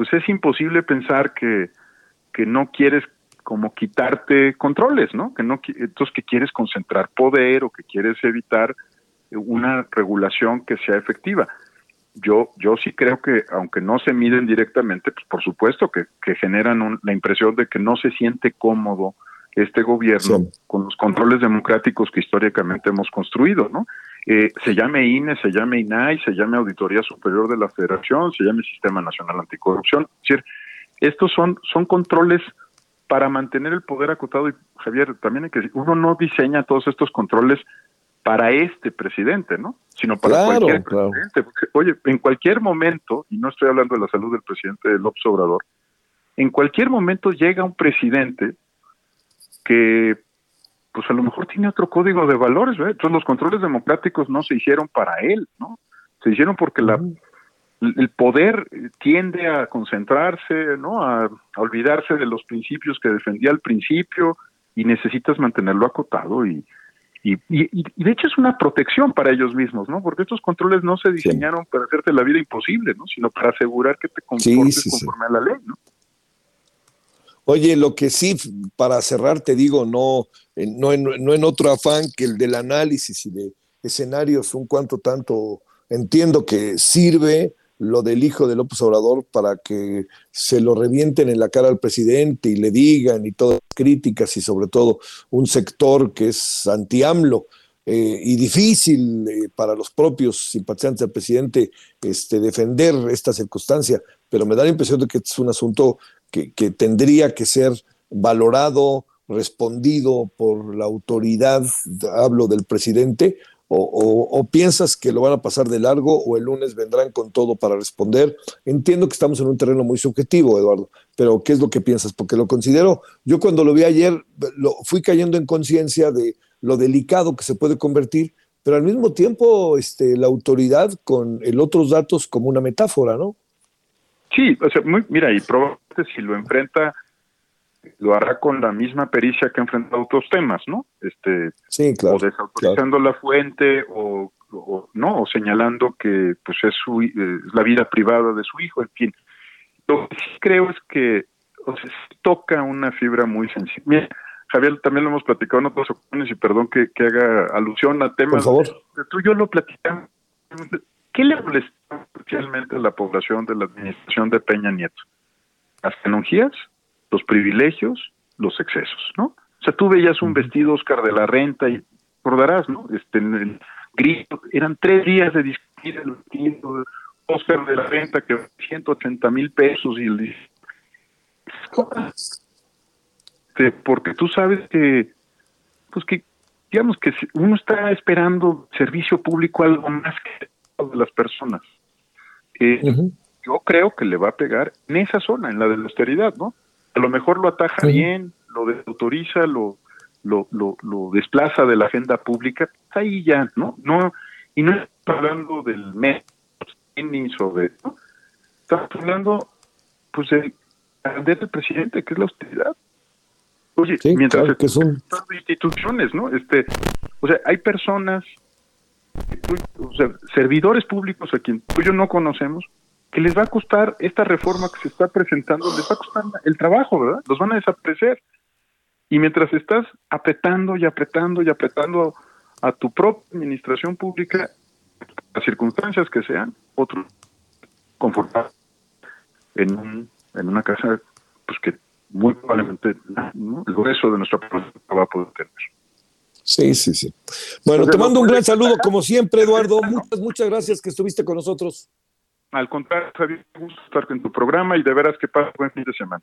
pues es imposible pensar que, que no quieres como quitarte controles, ¿no? Que no entonces que quieres concentrar poder o que quieres evitar una regulación que sea efectiva. Yo yo sí creo que aunque no se miden directamente, pues por supuesto que, que generan la impresión de que no se siente cómodo este gobierno con los controles democráticos que históricamente hemos construido, ¿no? Eh, se llame INE, se llame INAI, se llame Auditoría Superior de la Federación, se llame Sistema Nacional Anticorrupción. Es decir, estos son, son controles para mantener el poder acotado, y Javier, también hay que decir, uno no diseña todos estos controles para este presidente, ¿no? Sino para cualquier presidente. oye, en cualquier momento, y no estoy hablando de la salud del presidente López Obrador, en cualquier momento llega un presidente que, pues a lo mejor tiene otro código de valores, ¿verdad? Entonces los controles democráticos no se hicieron para él, ¿no? Se hicieron porque la el poder tiende a concentrarse, ¿no? A, olvidarse de los principios que defendía al principio y necesitas mantenerlo acotado y, y, y, de hecho es una protección para ellos mismos, ¿no? Porque estos controles no se diseñaron para hacerte la vida imposible, ¿no? Sino para asegurar que te comportes conforme a la ley, ¿no? Oye, lo que sí, para cerrar, te digo, no, no, en, no en otro afán que el del análisis y de escenarios un cuanto tanto, entiendo que sirve, lo del hijo de López Obrador para que se lo revienten en la cara al presidente y le digan y todas las críticas y sobre todo un sector que es anti-AMLO eh, y difícil eh, para los propios simpatizantes del presidente este, defender esta circunstancia, pero me da la impresión de que es un asunto que, tendría que ser valorado, respondido por la autoridad, hablo del presidente, o, piensas que lo van a pasar de largo o el lunes vendrán con todo para responder. Entiendo que estamos en un terreno muy subjetivo, Eduardo, pero ¿qué es lo que piensas? Porque lo considero, yo cuando lo vi ayer, lo, fui cayendo en conciencia de lo delicado que se puede convertir, pero al mismo tiempo este, la autoridad con el otros datos como una metáfora, ¿no? Sí, o sea, muy, mira, y probablemente si lo enfrenta lo hará con la misma pericia que ha enfrentado otros temas, ¿no? Este, sí, claro, o desautorizando la fuente o, no, o señalando que pues es su eh, la vida privada de su hijo, en fin. Lo que sí creo es que o sea, toca una fibra muy sensible. Javier, también lo hemos platicado en otras ocasiones y perdón que, que haga alusión a temas. Por favor. Tú y yo lo platicamos. ¿Qué le molesta especialmente a la población de la administración de Peña Nieto? Las canonjías, los privilegios, los excesos, ¿no? O sea, tú veías un vestido Oscar de la Renta y recordarás, ¿no? Este, en el grito, eran tres días de discutir el vestido Oscar de la Renta que 180 mil pesos y el porque tú sabes que pues que digamos que uno está esperando servicio público algo más que de las personas. Eh, Yo creo que le va a pegar en esa zona, en la de la austeridad, ¿no? A lo mejor lo ataja bien, lo desautoriza, lo, lo, lo, lo, desplaza de la agenda pública, ahí ya, ¿no? no Y no estamos hablando del mes o de... ¿no? Estamos hablando, pues, de del presidente, que es la austeridad. Oye, mientras que son instituciones, ¿no? Este, o sea, hay personas, o sea, servidores públicos a quien tú y yo no conocemos, que les va a costar esta reforma que se está presentando, les va a costar el trabajo, ¿verdad? Los van a desaparecer. Y mientras estás apretando y apretando y apretando a tu propia administración pública, las circunstancias que sean, otro confortable en, un, en una casa pues que muy probablemente el grueso de nuestra población va a poder tener. Sí, sí, sí. Bueno, te mando un gran saludo como siempre, Eduardo. Muchas, muchas gracias que estuviste con nosotros. Al contrario, Javier, gusto estar en tu programa y de veras que pasa buen fin de semana.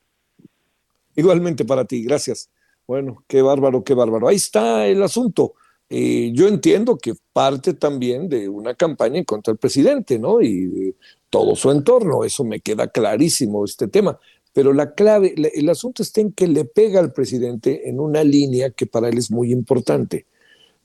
Igualmente para ti, gracias. Bueno, qué bárbaro, qué bárbaro. Ahí está el asunto. Eh, yo entiendo que parte también de una campaña contra del presidente, ¿no? Y todo su entorno, eso me queda clarísimo este tema. Pero la clave, el asunto está en que le pega al presidente en una línea que para él es muy importante.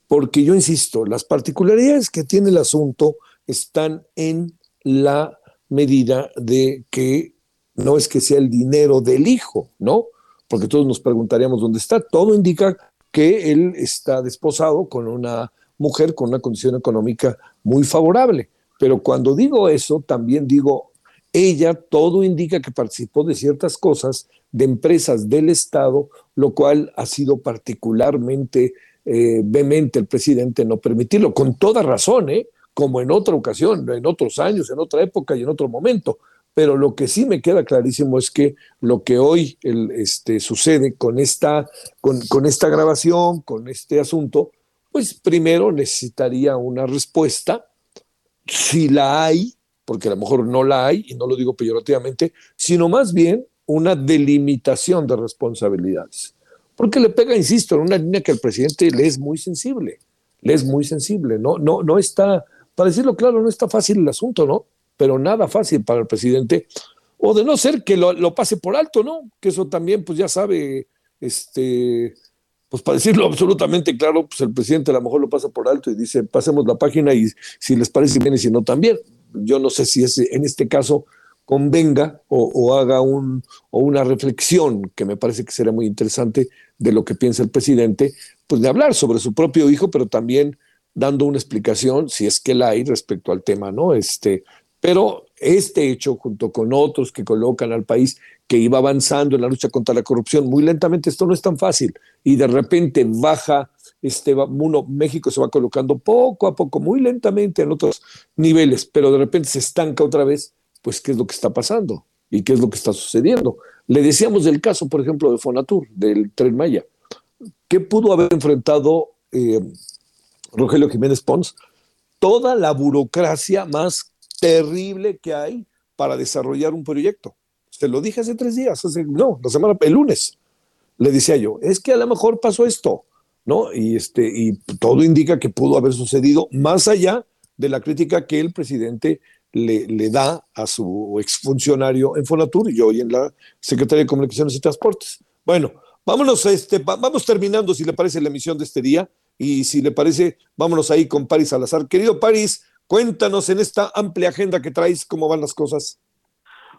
Porque yo insisto, las particularidades que tiene el asunto están en la medida de que no es que sea el dinero del hijo, ¿no? Porque todos nos preguntaríamos dónde está. Todo indica que él está desposado con una mujer con una condición económica muy favorable. Pero cuando digo eso, también digo, ella todo indica que participó de ciertas cosas de empresas del Estado, lo cual ha sido particularmente eh, vehemente el presidente no permitirlo, con toda razón, ¿eh? Como en otra ocasión, en otros años, en otra época y en otro momento. Pero lo que sí me queda clarísimo es que lo que hoy este, sucede con esta, con esta grabación, con este asunto, pues primero necesitaría una respuesta, si la hay, porque a lo mejor no la hay, y no lo digo peyorativamente, sino más bien una delimitación de responsabilidades. Porque le pega, insisto, en una línea que al presidente le es muy sensible, le es muy sensible, no, no, no está, para decirlo claro, no está fácil el asunto, ¿no? Pero nada fácil para el presidente, o de no ser que lo, pase por alto, ¿no? Que eso también, pues ya sabe, este, pues para decirlo *laughs* absolutamente claro, pues el presidente a lo mejor lo pasa por alto y dice, pasemos la página y si les parece bien y si no también. Yo no sé si ese, en este caso convenga o, haga un, o una reflexión que me parece que será muy interesante de lo que piensa el presidente, pues de hablar sobre su propio hijo, pero también dando una explicación, si es que la hay, respecto al tema, ¿no? Este, pero este hecho, junto con otros que colocan al país que iba avanzando en la lucha contra la corrupción muy lentamente, esto no es tan fácil, y de repente baja, este, uno, México se va colocando poco a poco, muy lentamente en otros niveles, pero de repente se estanca otra vez, pues qué es lo que está pasando y qué es lo que está sucediendo. Le decíamos del caso, por ejemplo, de Fonatur, del Tren Maya. ¿Qué pudo haber enfrentado eh, Rogelio Jiménez Pons, toda la burocracia más terrible que hay para desarrollar un proyecto. Se lo dije hace tres días, no, la semana, el lunes. Le decía yo, es que a lo mejor pasó esto, ¿no? Y, este, y todo indica que pudo haber sucedido más allá de la crítica que el presidente le, le, da a su exfuncionario en Fonatur y hoy en la Secretaría de Comunicaciones y Transportes. Bueno, vámonos, este, vamos terminando, si le parece, la emisión de este día. Y si le parece, vámonos ahí con París Salazar. Querido París, cuéntanos en esta amplia agenda que traes cómo van las cosas.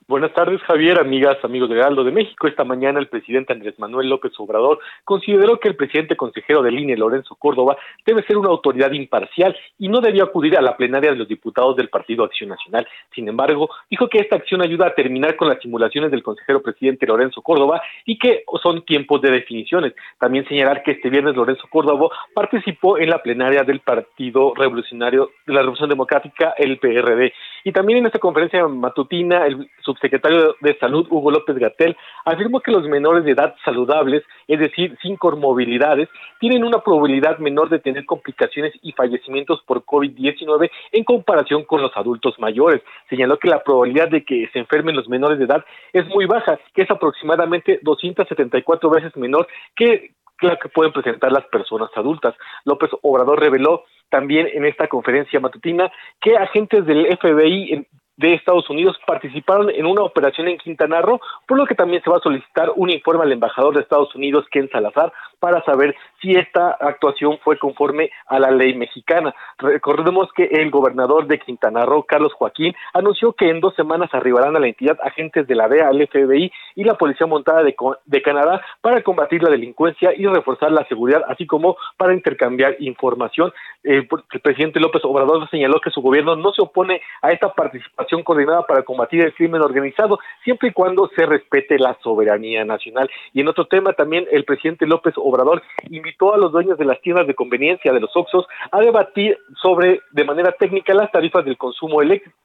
Buenas tardes, Javier, amigas, amigos de Galdo de México. Esta mañana el presidente Andrés Manuel López Obrador consideró que el presidente consejero del INE, Lorenzo Córdoba, debe ser una autoridad imparcial y no debió acudir a la plenaria de los diputados del Partido Acción Nacional. Sin embargo, dijo que esta acción ayuda a terminar con las simulaciones del consejero presidente Lorenzo Córdoba y que son tiempos de definiciones. También señalar que este viernes Lorenzo Córdoba participó en la plenaria del Partido Revolucionario de la Revolución Democrática, el PRD. Y también en esta conferencia matutina, el subsecretario de Salud, Hugo López Gatel, afirmó que los menores de edad saludables, es decir, sin comorbilidades, tienen una probabilidad menor de tener complicaciones y fallecimientos por COVID-19 en comparación con los adultos mayores. Señaló que la probabilidad de que se enfermen los menores de edad es muy baja, que es aproximadamente 274 veces menor que la que pueden presentar las personas adultas. López Obrador reveló también en esta conferencia matutina que agentes del FBI de Estados Unidos participaron en una operación en Quintana Roo, por lo que también se va a solicitar un informe al embajador de Estados Unidos, Ken Salazar, para saber si esta actuación fue conforme a la ley mexicana. Recordemos que el gobernador de Quintana Roo, Carlos Joaquín, anunció que en dos semanas arribarán a la entidad agentes de la DEA, el FBI y la Policía Montada de, de Canadá para combatir la delincuencia y reforzar la seguridad, así como para intercambiar información. Eh, el presidente López Obrador señaló que su gobierno no se opone a esta participación coordinada para combatir el crimen organizado, siempre y cuando se respete la soberanía nacional. Y en otro tema también el presidente López Obrador invitó a los dueños de las tiendas de conveniencia de los Oxos a debatir sobre de manera técnica las tarifas del consumo eléctrico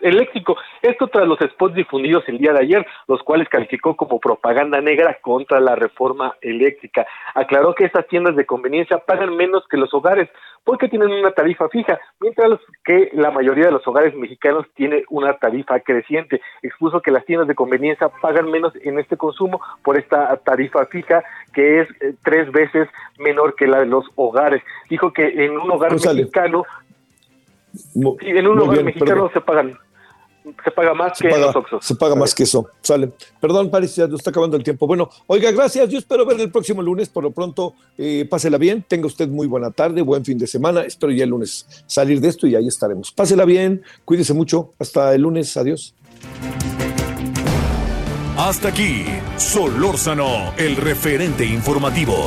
eléctrico. Esto tras los spots difundidos el día de ayer, los cuales calificó como propaganda negra contra la reforma eléctrica. Aclaró que estas tiendas de conveniencia pagan menos que los hogares porque tienen una tarifa fija, mientras que la mayoría de los hogares mexicanos tiene una tarifa creciente. Expuso que las tiendas de conveniencia pagan menos en este consumo por esta tarifa fija que es eh, tres veces menor que la de los hogares. Dijo que en un hogar mexicano en un lugar mexicano se pagan se paga más que los Oxos. Se paga más que eso. Sale. Perdón, Paris, ya nos está acabando el tiempo. Bueno, oiga, gracias. Yo espero verle el próximo lunes. Por lo pronto, eh, pásela bien. Tenga usted muy buena tarde, buen fin de semana. Espero ya el lunes salir de esto y ahí estaremos. Pásela bien, cuídese mucho. Hasta el lunes. Adiós. Hasta aquí, Solórzano, el referente informativo.